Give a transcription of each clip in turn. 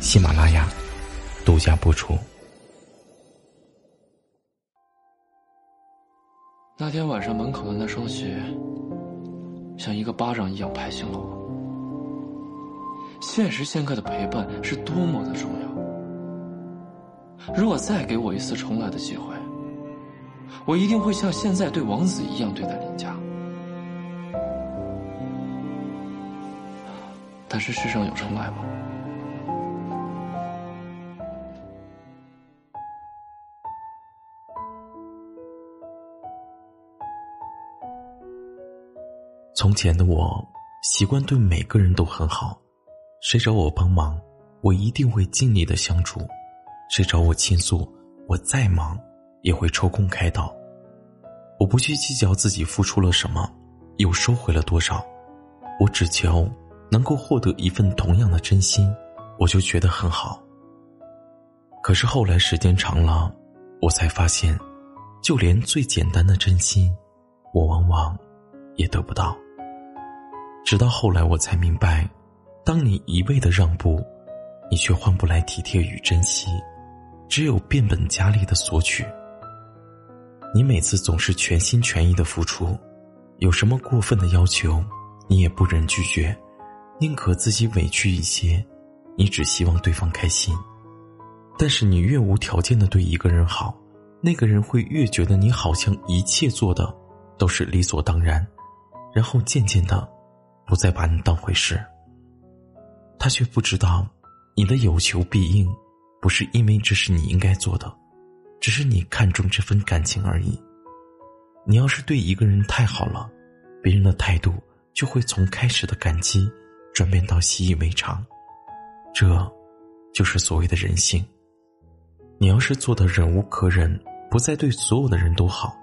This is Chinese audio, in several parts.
喜马拉雅独家播出。那天晚上门口的那双鞋，像一个巴掌一样拍醒了我。现时现刻的陪伴是多么的重要。如果再给我一次重来的机会，我一定会像现在对王子一样对待林佳。但是世上有重来吗？前的我，习惯对每个人都很好，谁找我帮忙，我一定会尽力的相助；谁找我倾诉，我再忙也会抽空开导。我不去计较自己付出了什么，又收回了多少，我只求能够获得一份同样的真心，我就觉得很好。可是后来时间长了，我才发现，就连最简单的真心，我往往也得不到。直到后来，我才明白，当你一味的让步，你却换不来体贴与珍惜，只有变本加厉的索取。你每次总是全心全意的付出，有什么过分的要求，你也不忍拒绝，宁可自己委屈一些，你只希望对方开心。但是你越无条件的对一个人好，那个人会越觉得你好像一切做的都是理所当然，然后渐渐的。不再把你当回事，他却不知道，你的有求必应，不是因为这是你应该做的，只是你看重这份感情而已。你要是对一个人太好了，别人的态度就会从开始的感激转变到习以为常，这，就是所谓的人性。你要是做的忍无可忍，不再对所有的人都好，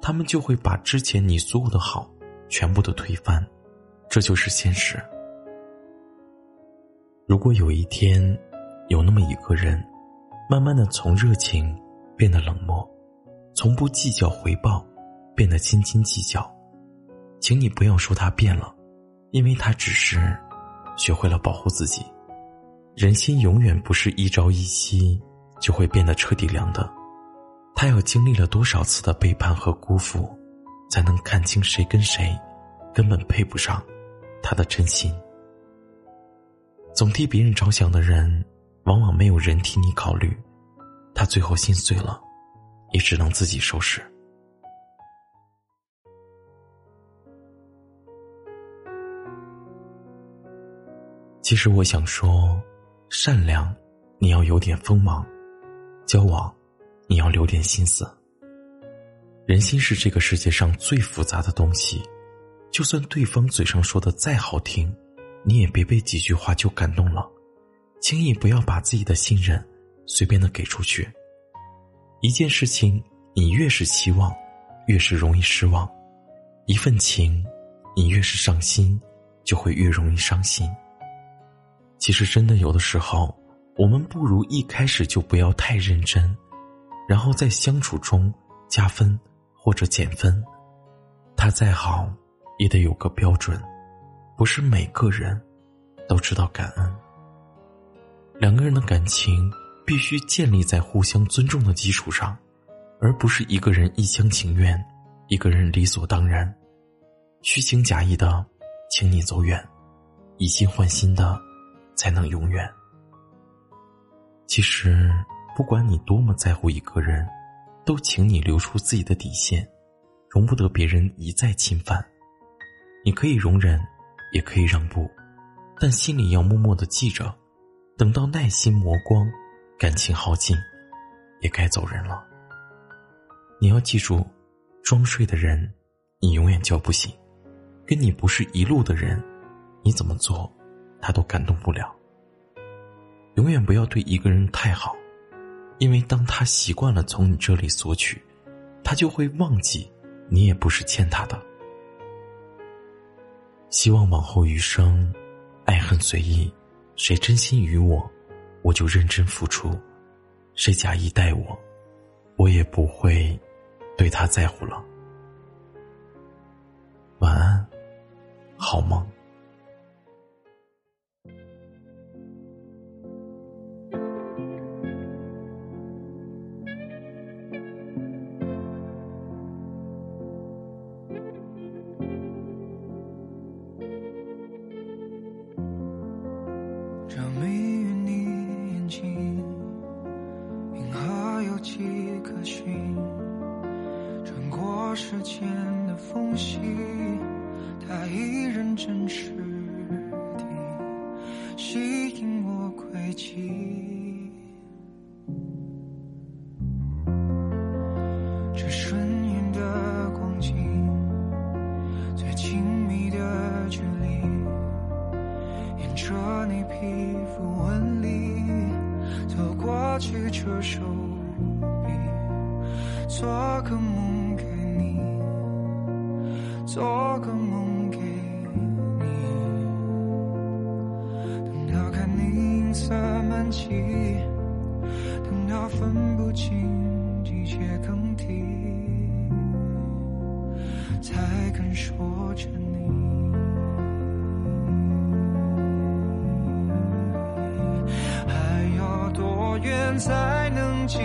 他们就会把之前你所有的好全部都推翻。这就是现实。如果有一天，有那么一个人，慢慢的从热情变得冷漠，从不计较回报变得斤斤计较，请你不要说他变了，因为他只是学会了保护自己。人心永远不是一朝一夕就会变得彻底凉的，他要经历了多少次的背叛和辜负，才能看清谁跟谁根本配不上。他的真心，总替别人着想的人，往往没有人替你考虑，他最后心碎了，也只能自己收拾。其实我想说，善良，你要有点锋芒；交往，你要留点心思。人心是这个世界上最复杂的东西。就算对方嘴上说的再好听，你也别被几句话就感动了。轻易不要把自己的信任随便的给出去。一件事情，你越是期望，越是容易失望；一份情，你越是上心，就会越容易伤心。其实，真的有的时候，我们不如一开始就不要太认真，然后在相处中加分或者减分。他再好。也得有个标准，不是每个人都知道感恩。两个人的感情必须建立在互相尊重的基础上，而不是一个人一厢情愿，一个人理所当然，虚情假意的请你走远，以心换心的才能永远。其实，不管你多么在乎一个人，都请你留出自己的底线，容不得别人一再侵犯。你可以容忍，也可以让步，但心里要默默的记着，等到耐心磨光，感情耗尽，也该走人了。你要记住，装睡的人，你永远叫不醒；跟你不是一路的人，你怎么做，他都感动不了。永远不要对一个人太好，因为当他习惯了从你这里索取，他就会忘记你也不是欠他的。希望往后余生，爱恨随意，谁真心于我，我就认真付出；谁假意待我，我也不会对他在乎了。晚安，好梦。时间的缝隙，它依然真实地吸引我轨迹。这瞬眼的光景，最亲密的距离。沿着你皮肤纹理走过去，这手臂，做个梦，做个梦给你。等到看你银色满际，等到分不清季节更替，才肯说着你。还要多远才能进